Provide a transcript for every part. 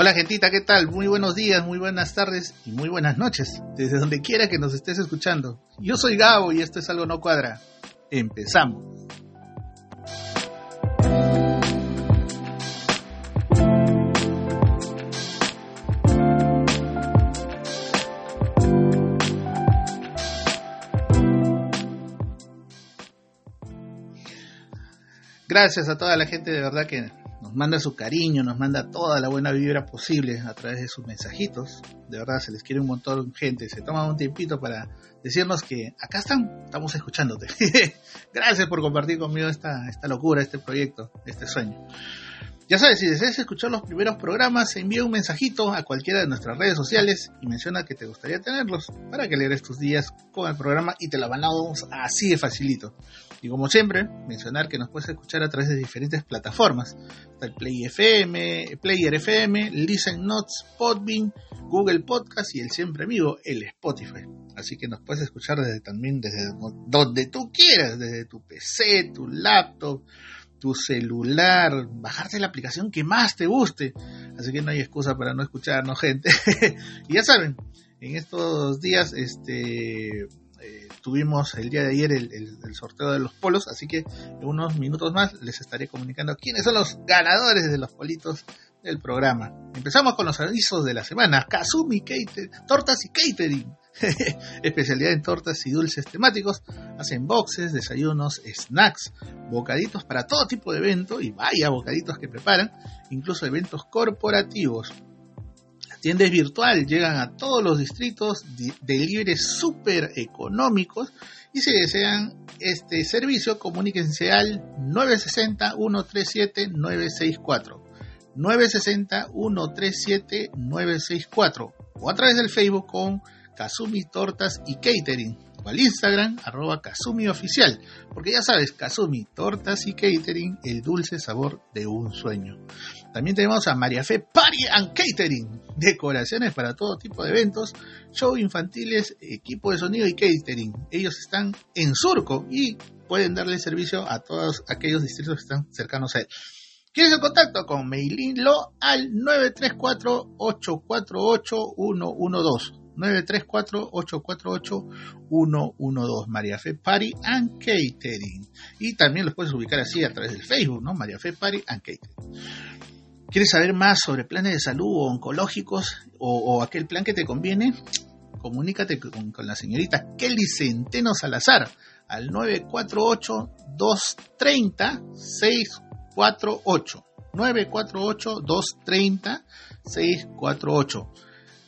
Hola gentita, ¿qué tal? Muy buenos días, muy buenas tardes y muy buenas noches, desde donde quiera que nos estés escuchando. Yo soy Gabo y esto es Algo No Cuadra. Empezamos. Gracias a toda la gente de verdad que nos manda su cariño, nos manda toda la buena vibra posible a través de sus mensajitos. De verdad, se les quiere un montón gente. Se toma un tiempito para decirnos que acá están, estamos escuchándote. Gracias por compartir conmigo esta, esta locura, este proyecto, este sueño. Ya sabes, si deseas escuchar los primeros programas, envía un mensajito a cualquiera de nuestras redes sociales y menciona que te gustaría tenerlos para que leeres tus días con el programa y te la mandamos así de facilito. Y como siempre, mencionar que nos puedes escuchar a través de diferentes plataformas. El Play FM, Player FM, Listen Notes, Podbean, Google Podcast y el siempre amigo, el Spotify. Así que nos puedes escuchar desde también desde donde tú quieras, desde tu PC, tu laptop, tu celular, bajarte la aplicación que más te guste. Así que no hay excusa para no escucharnos, gente. y ya saben, en estos días, este eh, tuvimos el día de ayer el, sorteo de los polos, así que en unos minutos más les estaré comunicando quiénes son los ganadores de los politos del programa. Empezamos con los avisos de la semana. Kazumi Catering, Tortas y Catering. Especialidad en tortas y dulces temáticos. Hacen boxes, desayunos, snacks, bocaditos para todo tipo de evento y vaya bocaditos que preparan, incluso eventos corporativos. La tienda es virtual, llegan a todos los distritos, deliveries súper económicos y si desean este servicio, comuníquense al 960 137 964. 960-137-964 o a través del Facebook con Kazumi Tortas y Catering o al Instagram arroba Kazumi Oficial, porque ya sabes, Kazumi Tortas y Catering, el dulce sabor de un sueño. También tenemos a María Fe Party and Catering, decoraciones para todo tipo de eventos, show infantiles, equipo de sonido y catering. Ellos están en Surco y pueden darle servicio a todos aquellos distritos que están cercanos a él. ¿Quieres el contacto con Lo al 934-848-112? 934-848-112 María Fe Party and Catering. Y también los puedes ubicar así a través del Facebook, ¿no? María Fe Party and Catering. ¿Quieres saber más sobre planes de salud o oncológicos o, aquel plan que te conviene? Comunícate con, con la señorita Kelly Centeno Salazar al 948-230-6 948 948 230 648.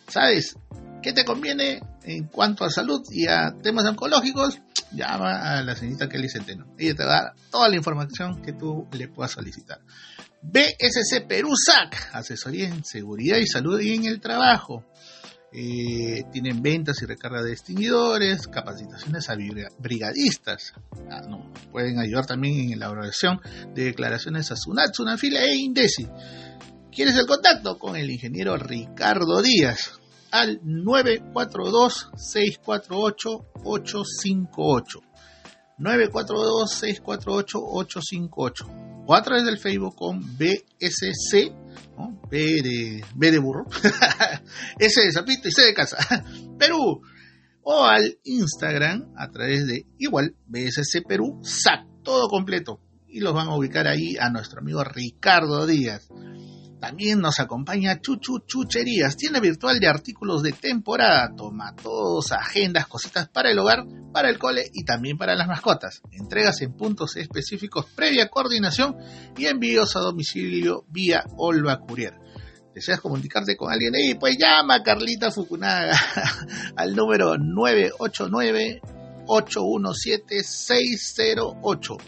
¿Sabes qué te conviene en cuanto a salud y a temas oncológicos? Llama a la señorita Kelly Centeno. Ella te va a dar toda la información que tú le puedas solicitar. BSC Perú SAC, asesoría en seguridad y salud y en el trabajo. Eh, tienen ventas y recarga de extinguidores, capacitaciones a brigadistas. Ah, pueden ayudar también en elaboración de declaraciones a SUNAT, SUNAFILA e INDECI. ¿Quieres el contacto? Con el ingeniero Ricardo Díaz al 942-648-858. 942-648-858 o a través del Facebook con BSC B de, B de burro, S de zapito y C de casa, Perú, o al Instagram a través de igual BSC Perú, SAC, todo completo, y los van a ubicar ahí a nuestro amigo Ricardo Díaz. También nos acompaña Chuchu Chucherías, tienda virtual de artículos de temporada, tomatos, agendas, cositas para el hogar, para el cole y también para las mascotas. Entregas en puntos específicos previa coordinación y envíos a domicilio vía Olva Courier. ¿Deseas comunicarte con alguien? ahí? pues llama a Carlita Fukunaga al número 989 817 608.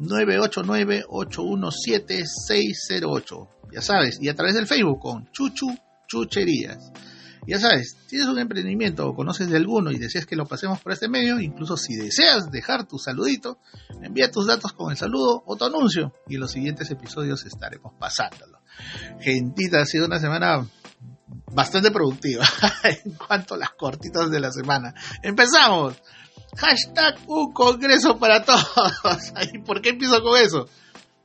989-817-608. Ya sabes, y a través del Facebook con Chuchu Chucherías. Ya sabes, tienes un emprendimiento o conoces de alguno y deseas que lo pasemos por este medio, incluso si deseas dejar tu saludito, envía tus datos con el saludo o tu anuncio y en los siguientes episodios estaremos pasándolo. Gentita, ha sido una semana bastante productiva en cuanto a las cortitas de la semana. Empezamos. Hashtag un congreso para todos. ¿Y por qué empiezo con eso?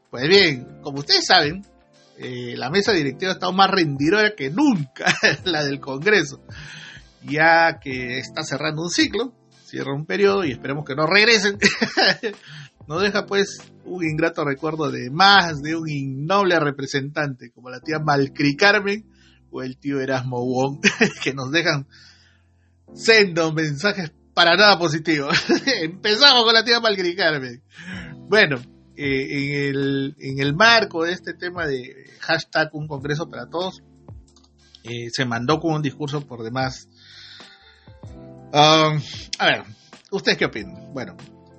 Pues bien, como ustedes saben, eh, la mesa directiva ha estado más rendidora que nunca, la del Congreso, ya que está cerrando un ciclo, cierra un periodo y esperemos que no regresen. Nos deja pues un ingrato recuerdo de más de un innoble representante como la tía Malcri Carmen o el tío Erasmo Wong, que nos dejan sendos mensajes para nada positivos. Empezamos con la tía Malcri Carmen. Bueno, eh, en, el, en el marco de este tema de hashtag un congreso para todos, eh, se mandó con un discurso por demás. Um, a ver, ¿ustedes qué opinan? Bueno,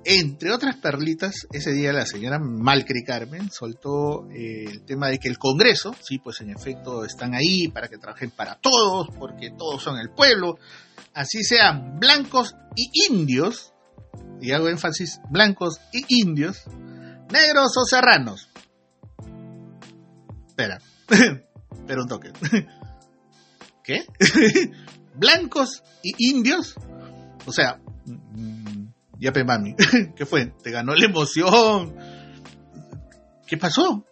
entre otras perlitas, ese día la señora Malcri Carmen soltó eh, el tema de que el Congreso, sí, pues en efecto están ahí para que trabajen para todos, porque todos son el pueblo, así sean blancos y indios, y hago énfasis, blancos y indios, negros o serranos. Espera, pero un toque. ¿Qué? ¿Blancos y indios? O sea, mm, ya mami, ¿qué fue? ¿Te ganó la emoción? ¿Qué pasó?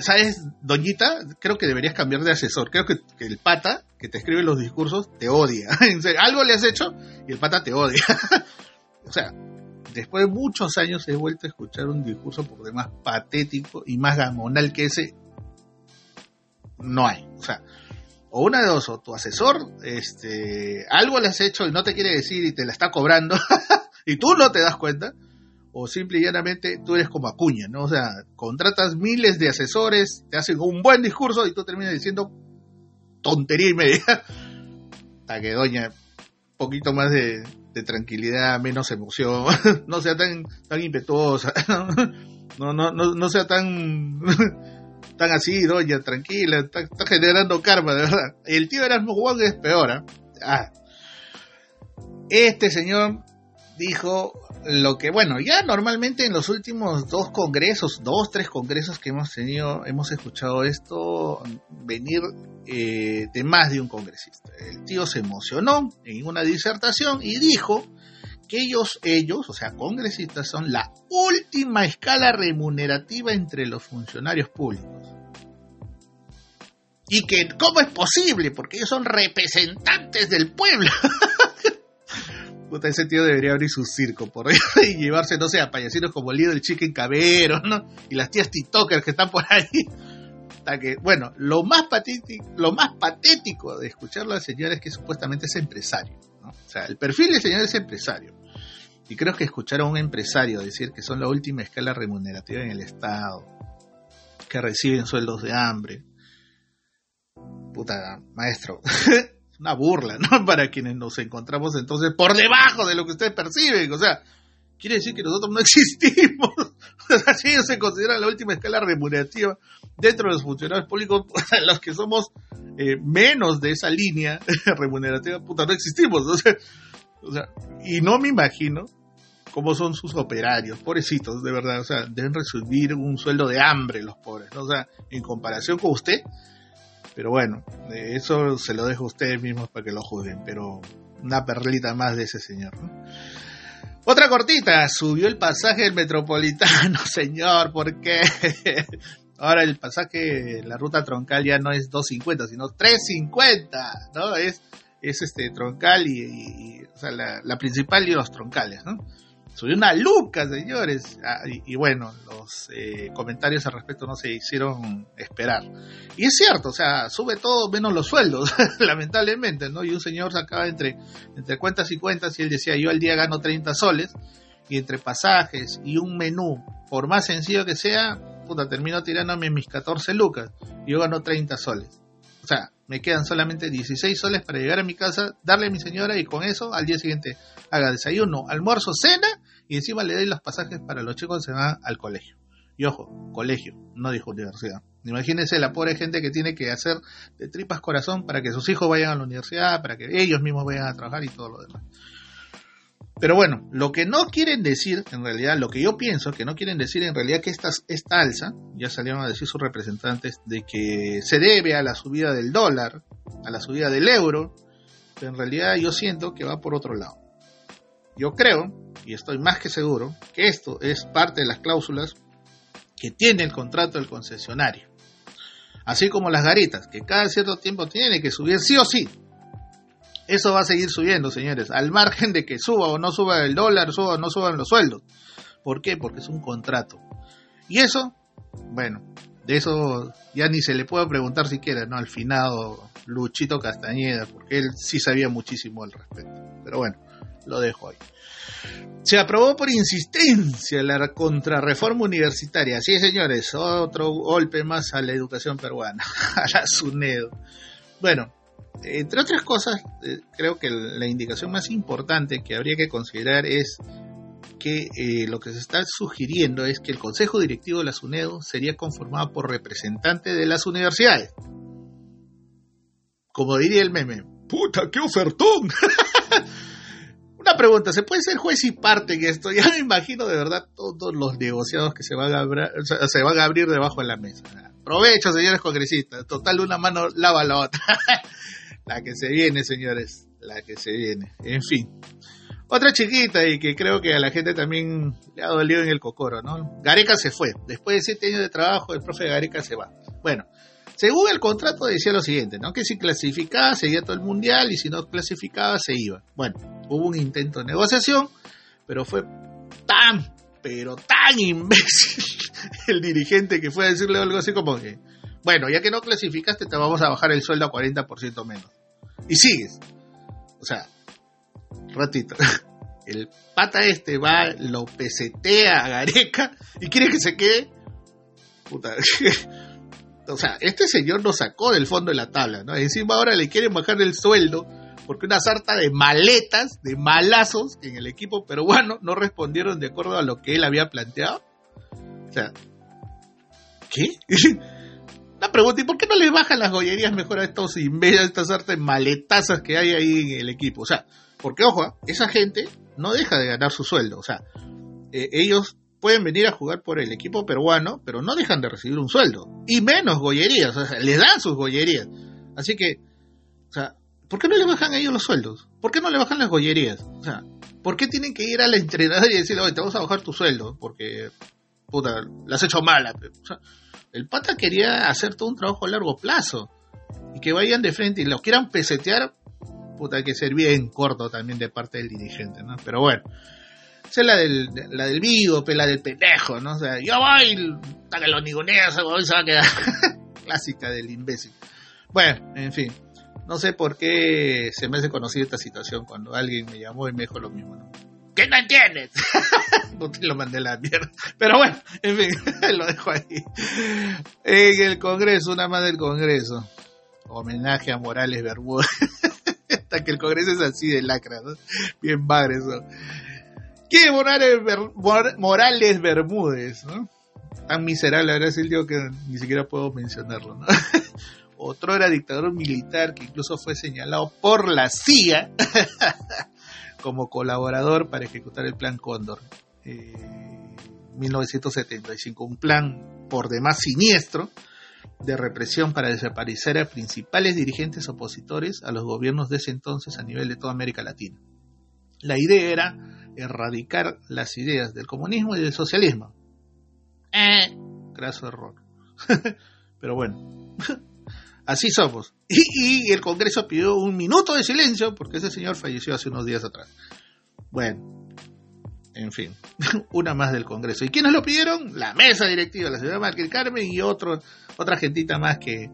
¿Sabes, doñita? Creo que deberías cambiar de asesor. Creo que, que el pata que te escribe los discursos te odia. Algo le has hecho y el pata te odia. o sea, después de muchos años he vuelto a escuchar un discurso por demás patético y más gamonal que ese. No hay. O sea, o una de dos, o tu asesor, este, algo le has hecho y no te quiere decir y te la está cobrando y tú no te das cuenta, o simple y llanamente tú eres como Acuña, ¿no? O sea, contratas miles de asesores, te hacen un buen discurso y tú terminas diciendo tontería y media. Hasta que doña, poquito más de, de tranquilidad, menos emoción, no sea tan, tan impetuosa, no, no, no, no sea tan, tan así, doña, tranquila, está, generando karma, de verdad. El tío Erasmo Wong es peor, ¿eh? Este señor dijo lo que, bueno, ya normalmente en los últimos dos congresos, dos, tres congresos que hemos tenido, hemos escuchado esto venir eh, de más de un congresista. El tío se emocionó en una disertación y dijo que ellos, ellos, o sea, congresistas, son la última escala remunerativa entre los funcionarios públicos. Y que, ¿cómo es posible? Porque ellos son representantes del pueblo. Puta, ese tío debería abrir su circo por ahí y llevarse, no sé, a payasinos como del Chicken Cabero, ¿no? Y las tías TikTokers que están por ahí. Hasta que, bueno, lo más, patético, lo más patético de escucharlo al señor es que supuestamente es empresario. ¿no? O sea, el perfil del señor es empresario. Y creo que escuchar a un empresario decir que son la última escala remunerativa en el Estado, que reciben sueldos de hambre. Puta, maestro. una burla, ¿no? Para quienes nos encontramos entonces por debajo de lo que ustedes perciben. O sea, quiere decir que nosotros no existimos. O sea, si ellos se consideran la última escala remunerativa dentro de los funcionarios públicos, los que somos eh, menos de esa línea remunerativa, puta, no existimos. O sea, o sea, y no me imagino cómo son sus operarios, pobrecitos, de verdad. O sea, deben recibir un sueldo de hambre los pobres, ¿no? O sea, en comparación con usted, pero bueno, eso se lo dejo a ustedes mismos para que lo juzguen, pero una perlita más de ese señor. Otra cortita, subió el pasaje del metropolitano, señor, ¿por qué? Ahora el pasaje, la ruta troncal ya no es 2.50, sino 3.50, ¿no? Es, es este troncal y, o sea, la, la, principal y los troncales, ¿no? Subió una luca, señores. Ah, y, bueno, los eh, comentarios al respecto no se hicieron esperar. Y es cierto, o sea, sube todo menos los sueldos, lamentablemente, ¿no? Y un señor sacaba entre, entre cuentas y cuentas y él decía, yo al día gano 30 soles, y entre pasajes y un menú, por más sencillo que sea, puta, termino tirándome mis 14 lucas, y yo gano 30 soles. O sea, me quedan solamente 16 soles para llegar a mi casa, darle a mi señora y con eso al día siguiente haga desayuno, almuerzo, cena y encima le doy los pasajes para los chicos que se van al colegio. Y ojo, colegio, no dijo universidad. Imagínense la pobre gente que tiene que hacer de tripas corazón para que sus hijos vayan a la universidad, para que ellos mismos vayan a trabajar y todo lo demás. Pero bueno, lo que no quieren decir, en realidad, lo que yo pienso que no quieren decir en realidad que esta, esta alza, ya salieron a decir sus representantes, de que se debe a la subida del dólar, a la subida del euro, pero en realidad yo siento que va por otro lado. Yo creo, y estoy más que seguro, que esto es parte de las cláusulas que tiene el contrato del concesionario. Así como las garitas, que cada cierto tiempo tiene que subir sí o sí. Eso va a seguir subiendo, señores, al margen de que suba o no suba el dólar, suba o no suban los sueldos. ¿Por qué? Porque es un contrato. Y eso, bueno, de eso ya ni se le puede preguntar siquiera, ¿no? Al finado Luchito Castañeda, porque él sí sabía muchísimo al respecto. Pero bueno, lo dejo ahí. Se aprobó por insistencia la contrarreforma universitaria. Sí, señores, otro golpe más a la educación peruana, a la SUNEDO. Bueno, entre otras cosas, eh, creo que la indicación más importante que habría que considerar es que eh, lo que se está sugiriendo es que el Consejo Directivo de la SUNEDO sería conformado por representantes de las universidades. Como diría el meme, ¡puta, qué ofertón! Una pregunta, ¿se puede ser juez y parte en esto? Ya me imagino de verdad todos los negociados que se van a, se van a abrir debajo de la mesa. Provecho, señores congresistas. Total, una mano lava la otra. la que se viene, señores. La que se viene. En fin. Otra chiquita y que creo que a la gente también le ha dolido en el cocoro, ¿no? Gareca se fue. Después de siete años de trabajo, el profe Gareca se va. Bueno, según el contrato decía lo siguiente, ¿no? Que si clasificaba seguía todo el mundial y si no clasificaba se iba. Bueno, hubo un intento de negociación, pero fue tan, pero tan imbécil el dirigente que fue a decirle algo así como que, bueno, ya que no clasificaste te vamos a bajar el sueldo a 40% menos. Y sigues. O sea, ratito. El pata este va, lo pesetea a Gareca y quiere que se quede. Puta. o sea, este señor lo sacó del fondo de la tabla, ¿no? Encima ahora le quieren bajar el sueldo porque una sarta de maletas, de malazos en el equipo peruano no respondieron de acuerdo a lo que él había planteado. O sea, ¿qué? Una pregunta, ¿y por qué no le bajan las joyerías mejor a estos imbéciles, a estas sarta de maletazas que hay ahí en el equipo? O sea, porque ojo, esa gente no deja de ganar su sueldo, o sea, eh, ellos pueden venir a jugar por el equipo peruano, pero no dejan de recibir un sueldo. Y menos gollerías, o sea, les dan sus gollerías. Así que, o sea, ¿por qué no le bajan a ellos los sueldos? ¿Por qué no le bajan las gollerías? O sea, ¿por qué tienen que ir a la entrenadora y decirle, oye, te vamos a bajar tu sueldo? Porque, puta, la has hecho mala. El pata quería hacer todo un trabajo a largo plazo. Y que vayan de frente y lo quieran pesetear, puta, hay que ser bien corto también de parte del dirigente, ¿no? Pero bueno es la del, la del vivo, la del pendejo, ¿no? O sea, yo voy, hasta que lo nigoneas, se va a quedar. Clásica del imbécil. Bueno, en fin. No sé por qué se me hace conocida esta situación cuando alguien me llamó y me dijo lo mismo, ¿no? ¿Qué no entiendes? no te lo mandé la mierda. Pero bueno, en fin, lo dejo ahí. En el Congreso, una más del Congreso. Homenaje a Morales Bermúdez. Hasta que el Congreso es así de lacra, ¿no? Bien padre eso. ¿Qué Morales, Bermúdez? ¿no? Tan miserable es el tío que ni siquiera puedo mencionarlo. ¿no? Otro era dictador militar que incluso fue señalado por la CIA como colaborador para ejecutar el plan Cóndor. Eh, 1975, un plan por demás siniestro de represión para desaparecer a principales dirigentes opositores a los gobiernos de ese entonces a nivel de toda América Latina. La idea era erradicar las ideas del comunismo y del socialismo. Eh, graso error. Pero bueno, así somos. Y, y, el Congreso pidió un minuto de silencio porque ese señor falleció hace unos días atrás. Bueno, en fin, una más del Congreso. ¿Y quiénes lo pidieron? La mesa directiva, la señora Marquel Carmen y otro, otra gentita más que,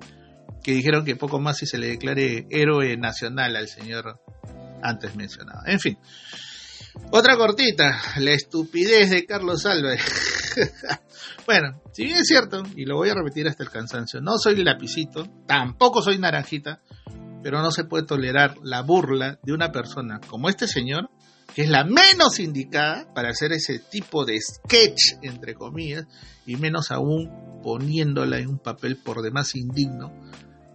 que dijeron que poco más si se le declare héroe nacional al señor antes mencionado. En fin. Otra cortita, la estupidez de Carlos Álvarez. bueno, si bien es cierto, y lo voy a repetir hasta el cansancio, no soy lapicito, tampoco soy naranjita, pero no se puede tolerar la burla de una persona como este señor, que es la menos indicada para hacer ese tipo de sketch, entre comillas, y menos aún poniéndola en un papel por demás indigno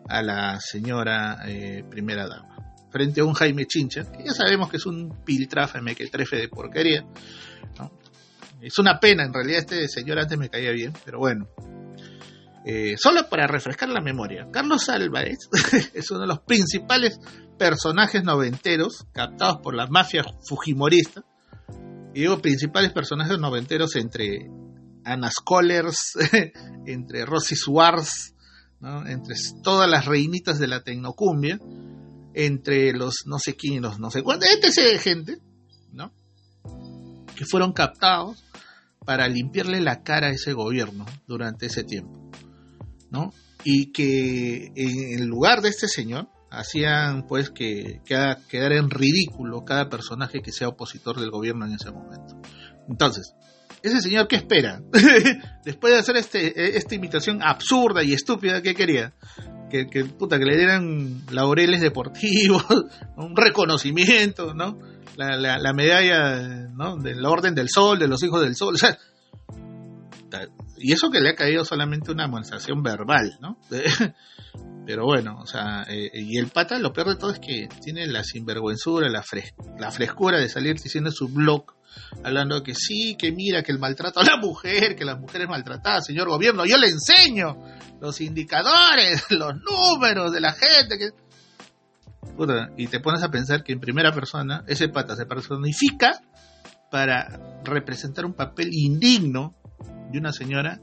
a la señora eh, primera dama frente a un Jaime Chincha, que ya sabemos que es un piltráfame que trefe de porquería. Es una pena, en realidad este señor antes me caía bien, pero bueno. Eh, solo para refrescar la memoria, Carlos Álvarez es uno de los principales personajes noventeros captados por la mafia fujimorista. Y digo principales personajes noventeros entre Anna Scholars, entre Rosy Suárez. Entre todas las reinitas de la tecnocumbia, entre los no sé quién, los no sé cuántos, etc. de gente, ¿no? Que fueron captados para limpiarle la cara a ese gobierno durante ese tiempo, ¿no? Y que en lugar de este señor hacían pues que, que quedara en ridículo cada personaje que sea opositor del gobierno en ese momento. Entonces, ese señor, ¿qué espera? Después de hacer este, esta imitación absurda y estúpida, ¿qué quería? Que, que, puta, que le dieran laureles deportivos, un reconocimiento, ¿no? La, la, medalla ¿no? del Orden del Sol, de los Hijos del Sol, o sea, y eso que le ha caído solamente una amonestación verbal, ¿no? Pero bueno, o sea, eh, y el pata, lo peor de todo es que tiene la sinvergüenzura, la, la frescura de salir diciendo en su blog, hablando de que sí, que mira, que el maltrato a la mujer, que las mujeres maltratadas, señor gobierno, yo le enseño los indicadores, los números de la gente. Que... y te pones a pensar que en primera persona ese pata se personifica para representar un papel indigno de una señora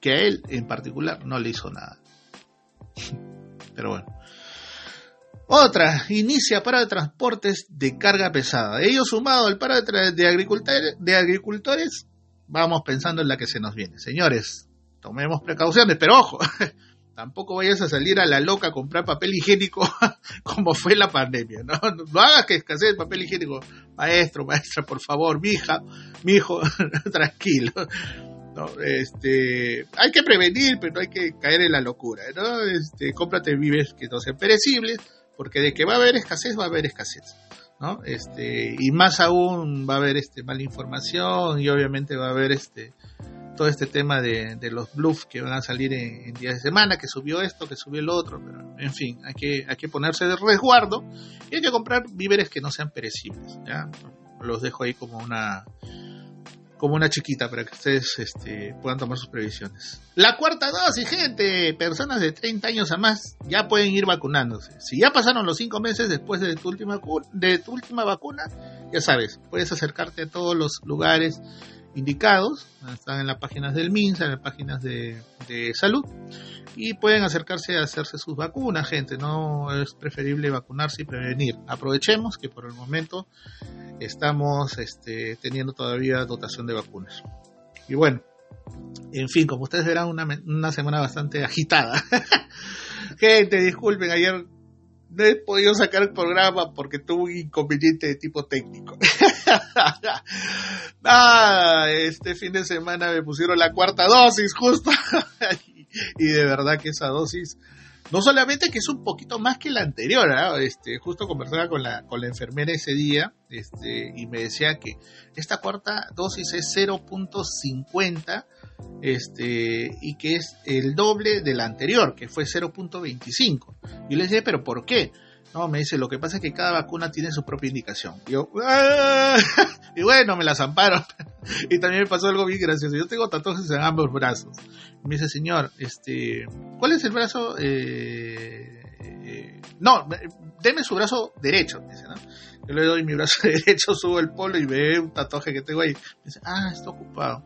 que a él en particular no le hizo nada. Pero bueno. Otra, inicia para de transportes de carga pesada. Ellos sumado al paro de, agricultores, vamos pensando en la que se nos viene. Señores, tomemos precauciones, pero ojo, tampoco vayas a salir a la loca a comprar papel higiénico como fue la pandemia. No, no hagas que escasee el papel higiénico. Maestro, maestra, por favor, mi hija, mi hijo, tranquilo. Este, hay que prevenir, pero no hay que caer en la locura, ¿no? Este, cómprate vives que no sean perecibles, porque de que va a haber escasez, va a haber escasez, ¿no? Este, y más aún va a haber este mala información y obviamente va a haber este todo este tema de, los bluffs que van a salir en, días de semana, que subió esto, que subió el otro, pero en fin, hay que, hay que ponerse de resguardo y hay que comprar víveres que no sean perecibles, ¿ya? Los dejo ahí como una, como una chiquita para que ustedes este, puedan tomar sus previsiones. La cuarta dosis, gente, personas de 30 años a más ya pueden ir vacunándose. Si ya pasaron los 5 meses después de tu última de tu última vacuna, ya sabes, puedes acercarte a todos los lugares indicados, están en las páginas del MINSA, en las páginas de, salud, y pueden acercarse a hacerse sus vacunas, gente, no es preferible vacunarse y prevenir. Aprovechemos que por el momento estamos este, teniendo todavía dotación de vacunas. Y bueno, en fin, como ustedes verán, una, una semana bastante agitada. gente, disculpen, ayer no he podido sacar el programa porque tuve un inconveniente de tipo técnico. ah, este fin de semana me pusieron la cuarta dosis justo. y de verdad que esa dosis no solamente que es un poquito más que la anterior, ¿ah? este, justo conversaba con la, con la enfermera ese día este, y me decía que esta cuarta dosis es 0.50 este, y que es el doble de la anterior, que fue 0.25. Y le decía, pero ¿por qué? No, me dice, lo que pasa es que cada vacuna tiene su propia indicación. Y yo, ¡Ah! y bueno, me las amparo. y también me pasó algo bien gracioso. Yo tengo tatuajes en ambos brazos. Me dice, señor, este, ¿cuál es el brazo? Eh, no, deme su brazo derecho. Yo le doy mi brazo derecho, subo el polo y ve un tatuaje que tengo ahí. Me dice, ah, está ocupado.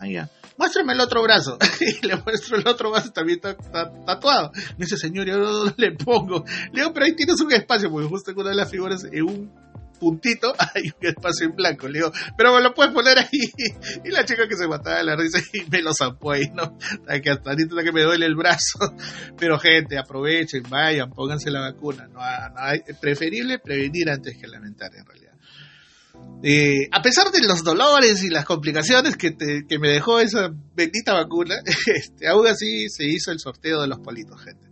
Ah, ya muéstrame el otro brazo. y le muestro el otro brazo, también está, tatuado. Me dice, señor, yo no le pongo. Le digo, pero ahí tienes un espacio, porque justo en una de las figuras, en un puntito, hay un espacio en blanco. Le digo, pero me lo puedes poner ahí. Y la chica que se mataba de la risa y me lo zampó ahí, ¿no? Que hasta ahorita que me duele el brazo. Pero gente, aprovechen, vayan, pónganse la vacuna. No, no, preferible prevenir antes que lamentar, en realidad. Eh, a pesar de los dolores y las complicaciones que, me dejó esa bendita vacuna, este, aún así se hizo el sorteo de los politos, gente.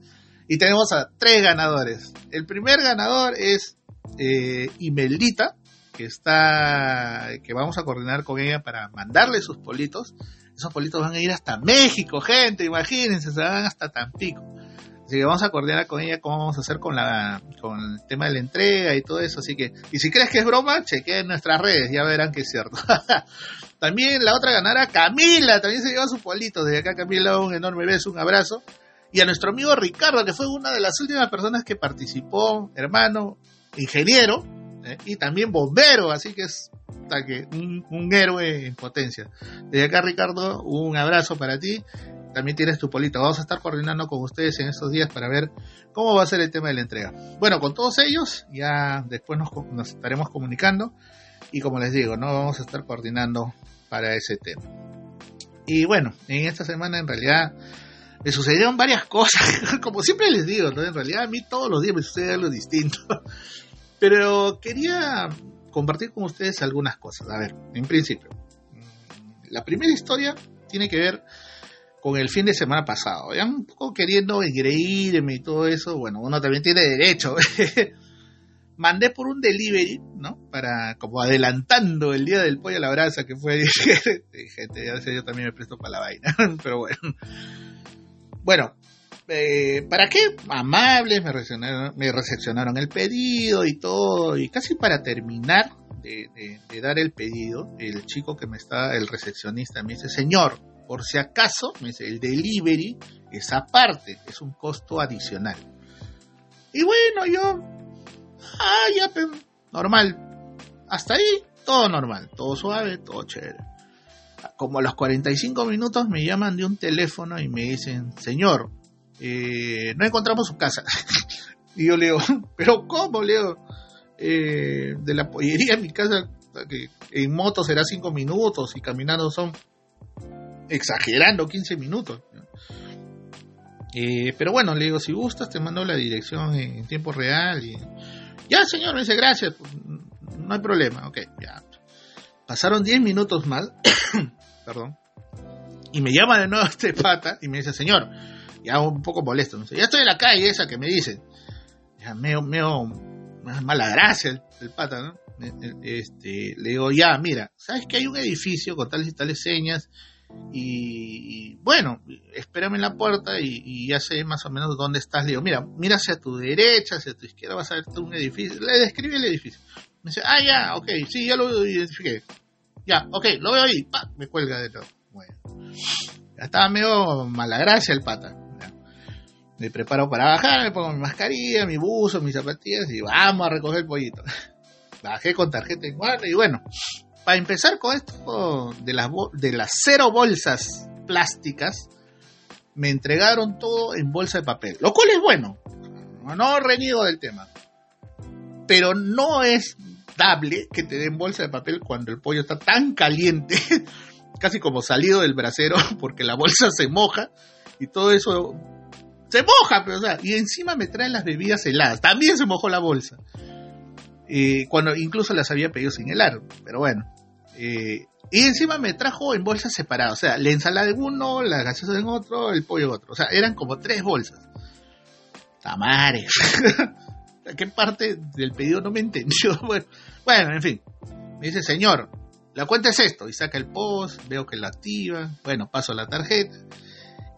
Y tenemos a tres ganadores. El primer ganador es eh, Imeldita, que está, que vamos a coordinar con ella para mandarle sus politos. Esos politos van a ir hasta México, gente, imagínense, se van hasta Tampico. Así que vamos a coordinar con ella cómo vamos a hacer con la con el tema de la entrega y todo eso. Así que, y si crees que es broma, chequea en nuestras redes, ya verán que es cierto. también la otra ganara, Camila, también se lleva su polito. Desde acá, Camila, un enorme beso, un abrazo. Y a nuestro amigo Ricardo, que fue una de las últimas personas que participó, hermano, ingeniero, ¿eh? y también bombero, así que es un, un héroe en potencia. Desde acá, Ricardo, un abrazo para ti también tienes tu polito. Vamos a estar coordinando con ustedes en estos días para ver cómo va a ser el tema de la entrega. Bueno, con todos ellos ya después nos, estaremos comunicando y como les digo, no vamos a estar coordinando para ese tema. Y bueno, en esta semana en realidad me sucedieron varias cosas, como siempre les digo, en realidad a mí todos los días me sucede algo distinto. Pero quería compartir con ustedes algunas cosas. A ver, en principio, la primera historia tiene que ver con el fin de semana pasado. Ya un poco queriendo engreírme y todo eso, bueno, uno también tiene derecho. Mandé por un delivery, ¿no? Para, como adelantando el día del pollo a la brasa que fue, gente, ya sé, yo también me presto para la vaina, pero bueno. Bueno, eh, ¿para qué? Amables, me recepcionaron, me recepcionaron el pedido y todo, y casi para terminar de, dar el pedido, el chico que me está, el recepcionista, me dice, señor, por si acaso, el delivery es aparte, es un costo adicional. Y bueno, yo, ah, ya, normal, hasta ahí, todo normal, todo suave, todo chévere. Como a los 45 minutos me llaman de un teléfono y me dicen, señor, eh, no encontramos su casa. y yo le digo, pero ¿cómo? Le digo, eh, de la pollería a mi casa, en moto será 5 minutos y caminando son, exagerando, 15 minutos. Eh, pero bueno, le digo, si gustas, te mando la dirección en, tiempo real. Y... Ya, señor, me dice, gracias, no hay problema, ok, ya. Pasaron 10 minutos más, perdón, y me llama de nuevo este pata y me dice, señor, ya un poco molesto. Ya estoy en la calle esa que me dicen. Ya meo, meo, mala gracia el, pata, ¿no? E, e, este, le digo, ya, mira, sabes que hay un edificio con tales y tales señas. Y, bueno, espérame en la puerta y, ya sé más o menos dónde estás. Le digo, mira, mira hacia tu derecha, hacia tu izquierda, vas a ver un edificio. Le describe el edificio. Me dice, ah, ya, ok, sí, ya lo identifiqué. Ya, ok, lo veo ahí. Me cuelga de todo. Bueno. Ya estaba medio mala gracia el pata me preparo para bajar, me pongo mi mascarilla, mi buzo, mis zapatillas y vamos a recoger el pollito. Bajé con tarjeta guardia y bueno, para empezar con esto de las, de las cero bolsas plásticas, me entregaron todo en bolsa de papel, lo cual es bueno, no reniego del tema, pero no es dable que te den bolsa de papel cuando el pollo está tan caliente, casi como salido del brasero, porque la bolsa se moja y todo eso se moja, pero o sea, y encima me traen las bebidas heladas. También se mojó la bolsa. Eh, cuando incluso las había pedido sin helar, pero bueno. Eh, y encima me trajo en bolsas separadas, o sea, la ensalada en uno, la gaseosa en otro, el pollo en otro. O sea, eran como tres bolsas. Tamares. ¿Qué parte del pedido no me entendió? Bueno, bueno, en fin. Me dice, señor, la cuenta es esto. Y saca el post, veo que la activa. Bueno, paso la tarjeta.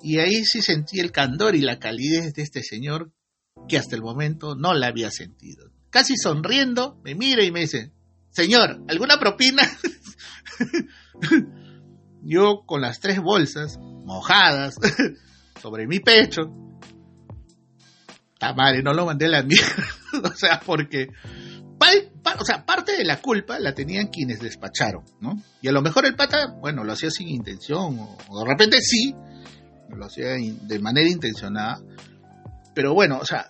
Y ahí sí sentí el candor y la calidez de este señor que hasta el momento no la había sentido. Casi sonriendo, me mira y me dice, señor, ¿alguna propina? Yo con las tres bolsas mojadas sobre mi pecho, madre, no lo mandé a la mierda. o sea, porque o sea, parte de la culpa la tenían quienes despacharon, ¿no? Y a lo mejor el pata, bueno, lo hacía sin intención, o de repente sí, lo hacía de manera intencionada. Pero bueno, o sea,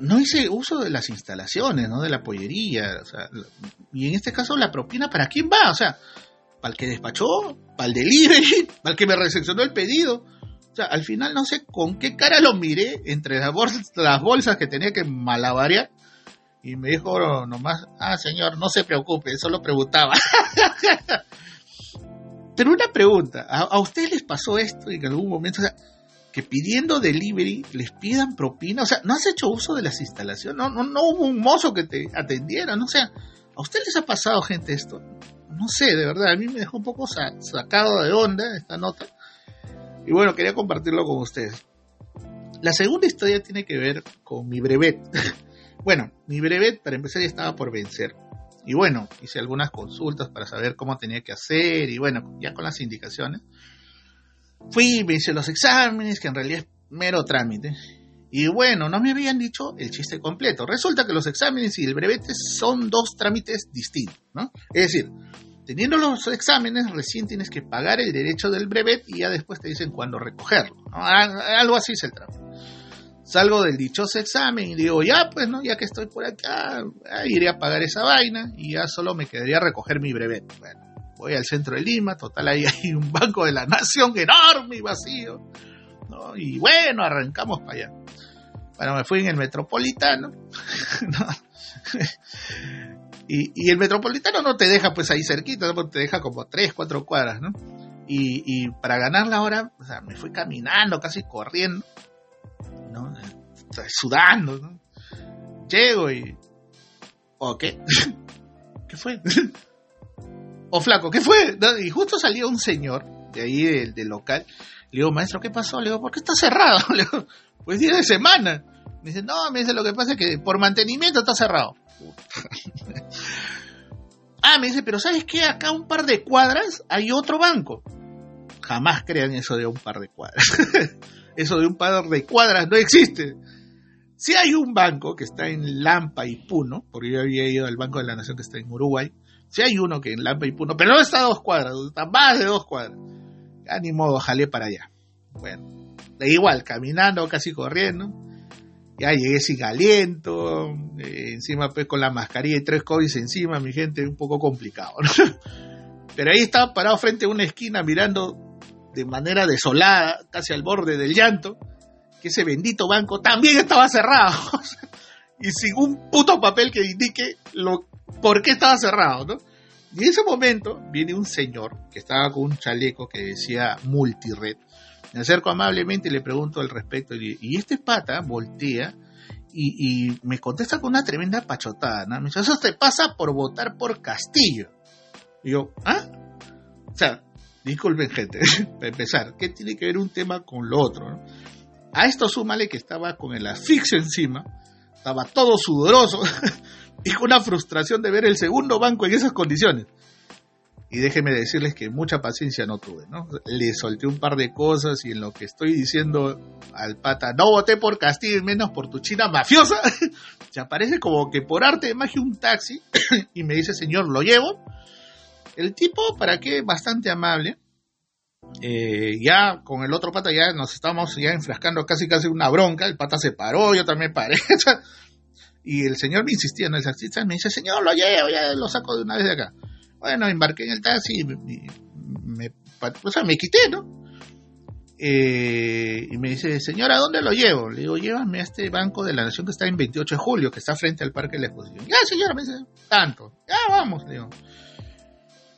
no hice uso de las instalaciones, ¿no? De la pollería, o sea, y en este caso la propina, ¿para quién va? O sea, ¿para el que despachó? ¿Para el delivery? ¿Para el que me recepcionó el pedido? O sea, al final no sé con qué cara lo miré entre las bolsas, las bolsas que tenía que malabarear y me dijo nomás, ah, señor, no se preocupe, solo preguntaba. Pero una pregunta, ¿a, ustedes les pasó esto en algún momento? Que pidiendo delivery les pidan propina, o sea, ¿no has hecho uso de las instalaciones? No, no, no hubo un mozo que te atendiera, no o sea, ¿a ustedes les ha pasado, gente, esto? No sé, de verdad, a mí me dejó un poco sacado de onda esta nota. Y bueno, quería compartirlo con ustedes. La segunda historia tiene que ver con mi brevet. bueno, mi brevet, para empezar, ya estaba por vencer. Y bueno, hice algunas consultas para saber cómo tenía que hacer y bueno, ya con las indicaciones. Fui, me hice los exámenes, que en realidad es mero trámite. Y bueno, no me habían dicho el chiste completo. Resulta que los exámenes y el brevete son dos trámites distintos, ¿no? Es decir, teniendo los exámenes, recién tienes que pagar el derecho del brevet y ya después te dicen cuándo recogerlo. Algo así es el trámite. Salgo del dichoso examen y digo, ya pues, ¿no? Ya que estoy por acá, iré a pagar esa vaina y ya solo me quedaría recoger mi brevet. Bueno, voy al centro de Lima, total, ahí hay un banco de la nación enorme y vacío. ¿no? Y bueno, arrancamos para allá. Bueno, me fui en el metropolitano. y, el metropolitano no te deja pues ahí cerquita, te deja como 3, 4 cuadras, ¿no? Y, para ganar la hora, o sea, me fui caminando, casi corriendo, ¿no? Sudando, ¿no? Llego y... ¿O qué? ¿Qué fue? ¿O flaco? ¿Qué fue? Y justo salió un señor de ahí del, local. Le digo, maestro, ¿qué pasó? Le digo, ¿por qué está cerrado? Le digo, pues día de semana. Me dice, no, me dice, lo que pasa es que por mantenimiento está cerrado. ah, me dice, pero ¿sabes qué? Acá un par de cuadras hay otro banco. Jamás crean eso de un par de cuadras. eso de un par de cuadras no existe. Si hay un banco que está en Lampa y Puno, porque yo había ido al Banco de la Nación que está en Uruguay, si hay uno que en Lampa y Puno, pero no está dos cuadras, está más de dos cuadras. Ya ni modo, jalé para allá. Bueno, de igual, caminando, casi corriendo. Ya llegué sin aliento, eh, encima pues con la mascarilla y tres COVID encima, mi gente, un poco complicado. Pero ahí estaba parado frente a una esquina mirando de manera desolada, casi al borde del llanto, que ese bendito banco también estaba cerrado. y sin un puto papel que indique lo, por qué estaba cerrado, ¿no? Y en ese momento viene un señor que estaba con un chaleco que decía multired me acerco amablemente y le pregunto al respecto. Y, este pata voltea y, me contesta con una tremenda pachotada. Me dice, eso te pasa por votar por Castillo. Y yo, ¿ah? O sea, disculpen gente, para empezar, ¿qué tiene que ver un tema con lo otro? A esto súmale que estaba con el asfixio encima, estaba todo sudoroso y una frustración de ver el segundo banco en esas condiciones. Y déjenme decirles que mucha paciencia no tuve, ¿no? Le solté un par de cosas y en lo que estoy diciendo al pata, no voté por Castillo y menos por tu china mafiosa, se aparece como que por arte de magia un taxi y me dice, señor, lo llevo. El tipo, ¿para qué? Bastante amable. Eh, ya con el otro pata ya nos estamos ya enfrascando casi casi una bronca, el pata se paró, yo también paré. y el señor me insistía, ¿no? El taxista me dice, señor, lo llevo, ya lo saco de una vez de acá. Bueno, embarqué en el taxi y me, o sea, me quité, ¿no? Eh, y me dice, señora, ¿dónde lo llevo? Le digo, llévame a este banco de la Nación que está en 28 de julio, que está frente al Parque de la Exposición. Ya, señora, me dice, tanto. Ya, vamos, le digo.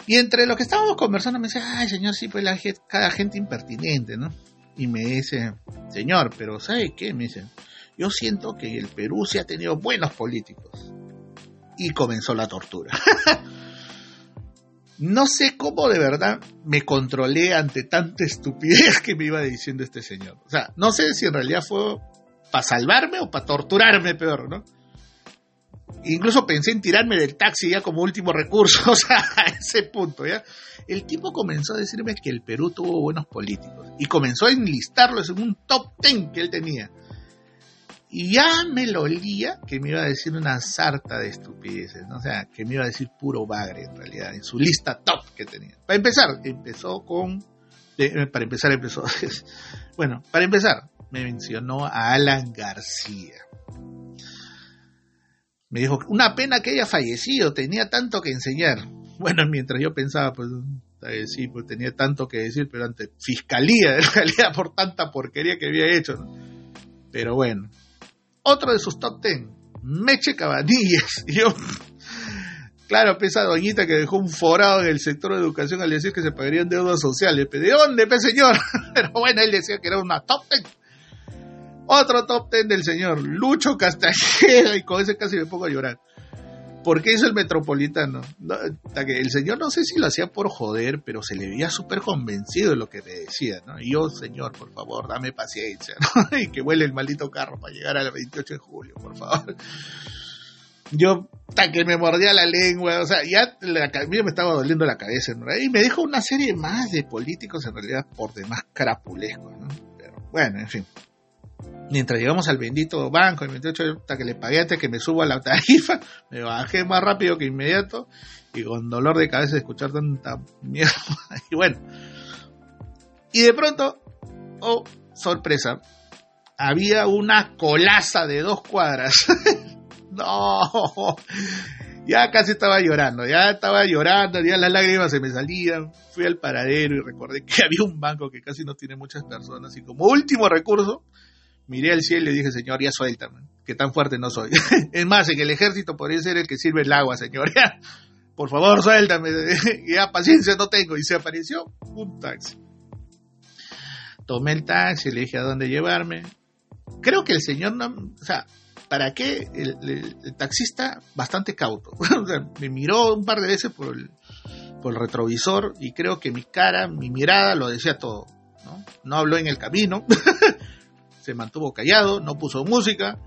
Y entre lo que estábamos conversando me dice, ay, señor, sí, pues la gente, cada gente impertinente, ¿no? Y me dice, señor, pero ¿sabe qué? Me dice, yo siento que el Perú se ha tenido buenos políticos. Y comenzó la tortura. No sé cómo de verdad me controlé ante tanta estupidez que me iba diciendo este señor. O sea, no sé si en realidad fue para salvarme o para torturarme peor, ¿no? Incluso pensé en tirarme del taxi ya como último recurso, o sea, a ese punto, ¿ya? El tipo comenzó a decirme que el Perú tuvo buenos políticos y comenzó a enlistarlos en un top ten que él tenía. Y ya me lo olía que me iba a decir una sarta de estupideces, ¿no? O sea, que me iba a decir puro bagre en realidad, en su lista top que tenía. Para empezar, empezó con... Eh, para empezar, empezó... bueno, para empezar, me mencionó a Alan García. Me dijo, una pena que haya fallecido, tenía tanto que enseñar. Bueno, mientras yo pensaba, pues, sí, pues tenía tanto que decir, pero ante fiscalía, en realidad, por tanta porquería que había hecho. ¿no? Pero bueno, otro de sus top ten, Meche Cabanillas. Y yo, claro, esa doñita que dejó un forado en el sector de educación al decir que se pagarían deudas sociales. ¿De dónde, pe señor? Pero bueno, él decía que era una top ten. Otro top ten del señor, Lucho Castañeda, y con ese casi me pongo a llorar. ¿Por qué hizo el metropolitano? el señor no sé si lo hacía por joder, pero se le veía súper convencido de lo que me decía, ¿no? Y yo, señor, por favor, dame paciencia, ¿no? Y que vuele el maldito carro para llegar al 28 de julio, por favor. Yo, hasta que me mordía la lengua, o sea, ya la, me estaba doliendo la cabeza, ¿no? Y me dijo una serie más de políticos, en realidad, por demás carapulescos, ¿no? Pero, bueno, en fin. Mientras llegamos al bendito banco, el 28 hasta que le pagué antes que me subo a la tarifa, me bajé más rápido que inmediato y con dolor de cabeza de escuchar tanta mierda. Y bueno, y de pronto, oh, sorpresa, había una colaza de dos cuadras. no, ya casi estaba llorando, ya estaba llorando, ya las lágrimas se me salían. Fui al paradero y recordé que había un banco que casi no tiene muchas personas y como último recurso, miré al cielo y dije, señor, ya suéltame, que tan fuerte no soy. es más, en el ejército podría ser el que sirve el agua, señor. por favor, suéltame. ya paciencia no tengo. Y se apareció un taxi. Tomé el taxi, le dije a dónde llevarme. Creo que el señor no, o sea, ¿para qué? El, taxista bastante cauto. me miró un par de veces por el, por el retrovisor y creo que mi cara, mi mirada lo decía todo. No, no habló en el camino. Se mantuvo callado, no puso música.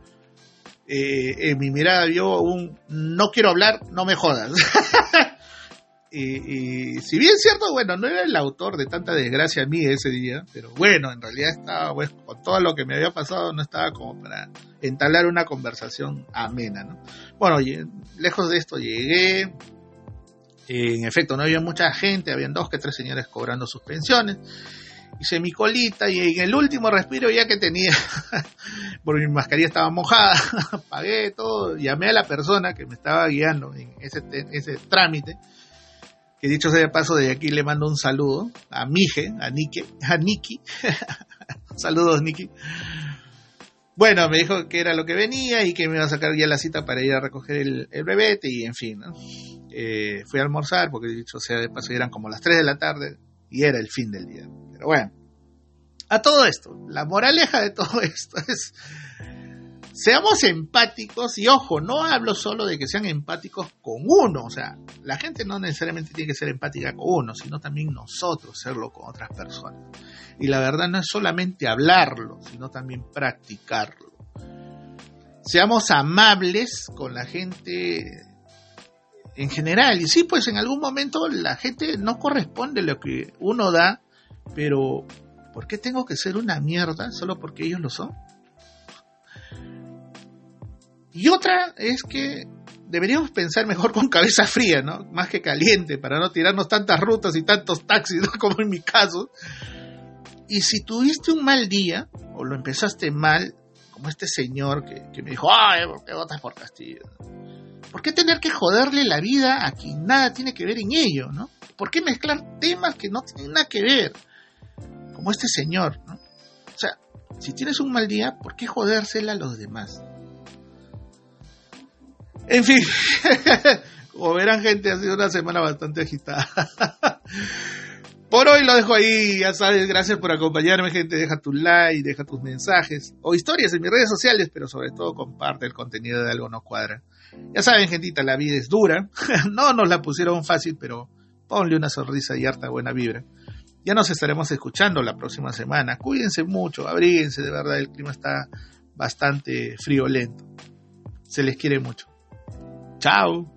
Eh, en mi mirada vio un no quiero hablar, no me jodas. y, si bien cierto, bueno, no era el autor de tanta desgracia a mí ese día, pero bueno, en realidad estaba, pues, con todo lo que me había pasado, no estaba como para entablar una conversación amena, ¿no? Bueno, lejos de esto llegué, en efecto, no había mucha gente, habían dos que tres señores cobrando sus pensiones hice mi colita y en el último respiro ya que tenía, porque mi mascarilla estaba mojada, pagué todo, llamé a la persona que me estaba guiando en ese, ese trámite, que dicho sea de paso, de aquí le mando un saludo a Mije, a Nike, a Niki, saludos Niki. Bueno, me dijo que era lo que venía y que me iba a sacar ya la cita para ir a recoger el, el bebete y en fin, eh, fui a almorzar porque dicho sea de paso eran como las 3 de la tarde y era el fin del día. Pero bueno, a todo esto, la moraleja de todo esto es, seamos empáticos y ojo, no hablo solo de que sean empáticos con uno, o sea, la gente no necesariamente tiene que ser empática con uno, sino también nosotros serlo con otras personas. Y la verdad no es solamente hablarlo, sino también practicarlo. Seamos amables con la gente en general. Y sí, pues en algún momento la gente no corresponde lo que uno da, pero ¿por qué tengo que ser una mierda solo porque ellos lo son? Y otra es que deberíamos pensar mejor con cabeza fría, ¿no? Más que caliente, para no tirarnos tantas rutas y tantos taxis, Como en mi caso. Y si tuviste un mal día, o lo empezaste mal, como este señor que, que me dijo, ay, ¿por qué votas por Castillo? ¿Por qué tener que joderle la vida a quien nada tiene que ver en ello, ¿no? ¿Por qué mezclar temas que no tienen nada que ver? Como este señor, ¿no? O sea, si tienes un mal día, ¿por qué jodérsela a los demás? En fin, como verán gente, ha sido una semana bastante agitada. Por hoy lo dejo ahí, ya sabes, gracias por acompañarme gente, deja tu like, deja tus mensajes o historias en mis redes sociales, pero sobre todo comparte el contenido de Algo No Cuadra. Ya saben, gentita, la vida es dura. no nos la pusieron fácil, pero ponle una sonrisa y harta buena vibra. Ya nos estaremos escuchando la próxima semana. Cuídense mucho, abríguense, de verdad, el clima está bastante friolento. Se les quiere mucho. Chao.